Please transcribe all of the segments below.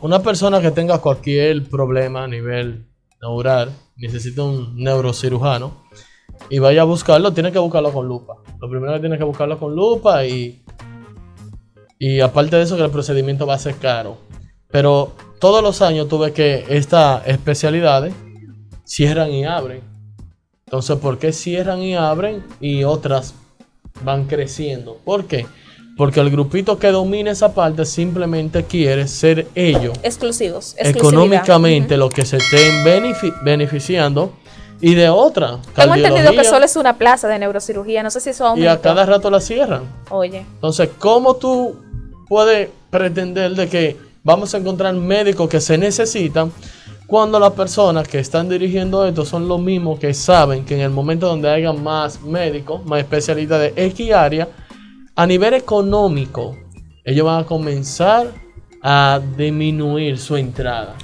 una persona que tenga cualquier problema a nivel neural, necesita un neurocirujano y vaya a buscarlo, tiene que buscarlo con lupa. Lo primero que tiene que buscarlo con lupa y, y aparte de eso que el procedimiento va a ser caro. Pero todos los años tuve que estas especialidades cierran y abren. Entonces, ¿por qué cierran y abren y otras van creciendo? ¿Por qué? Porque el grupito que domina esa parte simplemente quiere ser ellos. Exclusivos. Económicamente lo que se estén beneficiando. Y de otra. Tengo entendido que solo es una plaza de neurocirugía. No sé si eso Y a cada rato la cierran. Oye. Entonces, ¿cómo tú puedes pretender de que vamos a encontrar médicos que se necesitan cuando las personas que están dirigiendo esto son los mismos que saben que en el momento donde haya más médicos, más especialistas de X área, a nivel económico, ellos van a comenzar a disminuir su entrada.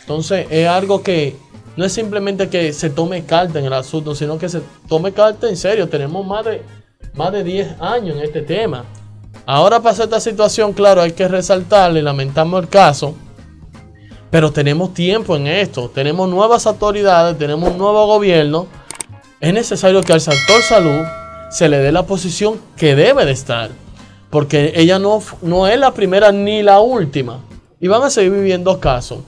Entonces es algo que no es simplemente que se tome carta en el asunto, sino que se tome carta en serio. Tenemos más de, más de 10 años en este tema. Ahora pasa esta situación, claro, hay que resaltarle, lamentamos el caso, pero tenemos tiempo en esto, tenemos nuevas autoridades, tenemos un nuevo gobierno. Es necesario que al sector salud se le dé la posición que debe de estar. Porque ella no, no es la primera ni la última. Y van a seguir viviendo casos.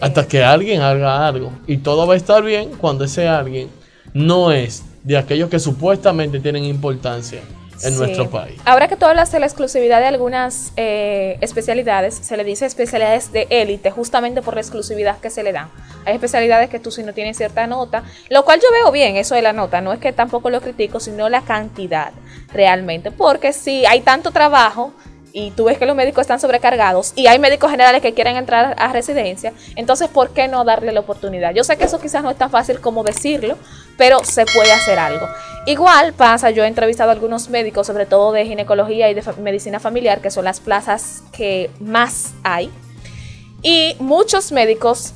Hasta que alguien haga algo. Y todo va a estar bien cuando ese alguien no es de aquellos que supuestamente tienen importancia en nuestro país. Ahora que tú hablas de la exclusividad de algunas eh, especialidades, se le dice especialidades de élite justamente por la exclusividad que se le dan. Hay especialidades que tú si no tienes cierta nota, lo cual yo veo bien eso de la nota, no es que tampoco lo critico, sino la cantidad realmente, porque si hay tanto trabajo, y tú ves que los médicos están sobrecargados y hay médicos generales que quieren entrar a residencia, entonces ¿por qué no darle la oportunidad? Yo sé que eso quizás no es tan fácil como decirlo, pero se puede hacer algo. Igual pasa, yo he entrevistado a algunos médicos, sobre todo de ginecología y de medicina familiar, que son las plazas que más hay, y muchos médicos,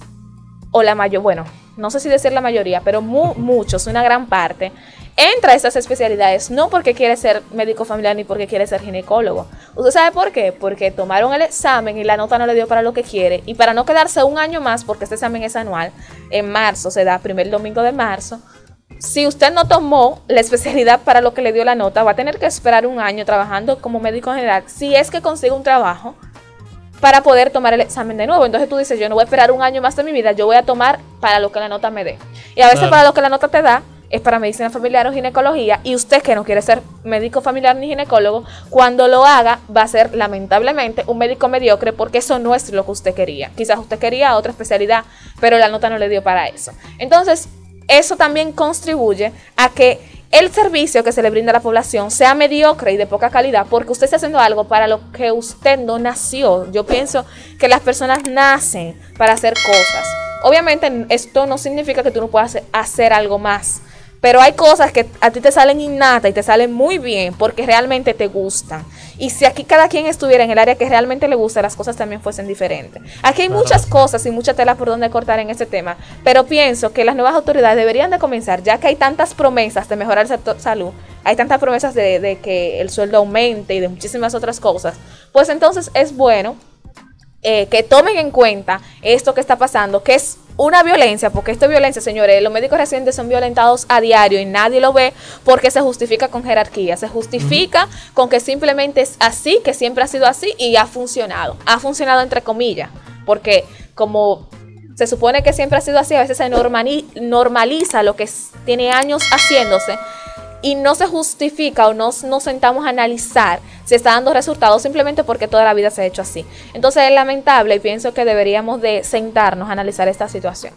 o la mayor, bueno, no sé si decir la mayoría, pero muchos, una gran parte, entra a esas especialidades no porque quiere ser médico familiar ni porque quiere ser ginecólogo. ¿Usted sabe por qué? Porque tomaron el examen y la nota no le dio para lo que quiere y para no quedarse un año más, porque este examen es anual, en marzo se da primer domingo de marzo. Si usted no tomó la especialidad para lo que le dio la nota, va a tener que esperar un año trabajando como médico general. Si es que consigue un trabajo para poder tomar el examen de nuevo. Entonces tú dices, yo no voy a esperar un año más de mi vida, yo voy a tomar para lo que la nota me dé. Y a veces para lo que la nota te da, es para medicina familiar o ginecología y usted que no quiere ser médico familiar ni ginecólogo, cuando lo haga va a ser lamentablemente un médico mediocre porque eso no es lo que usted quería. Quizás usted quería otra especialidad, pero la nota no le dio para eso. Entonces, eso también contribuye a que el servicio que se le brinda a la población sea mediocre y de poca calidad porque usted está haciendo algo para lo que usted no nació. Yo pienso que las personas nacen para hacer cosas. Obviamente esto no significa que tú no puedas hacer algo más. Pero hay cosas que a ti te salen innata y te salen muy bien porque realmente te gustan. Y si aquí cada quien estuviera en el área que realmente le gusta, las cosas también fuesen diferentes. Aquí hay muchas cosas y mucha tela por donde cortar en este tema, pero pienso que las nuevas autoridades deberían de comenzar, ya que hay tantas promesas de mejorar el sector salud, hay tantas promesas de, de que el sueldo aumente y de muchísimas otras cosas, pues entonces es bueno eh, que tomen en cuenta esto que está pasando, que es una violencia, porque esto es violencia, señores. Los médicos residentes son violentados a diario y nadie lo ve porque se justifica con jerarquía, se justifica con que simplemente es así, que siempre ha sido así y ha funcionado. Ha funcionado entre comillas, porque como se supone que siempre ha sido así, a veces se normaliza lo que tiene años haciéndose y no se justifica o no nos sentamos a analizar si está dando resultados simplemente porque toda la vida se ha hecho así. Entonces es lamentable y pienso que deberíamos de sentarnos a analizar esta situación.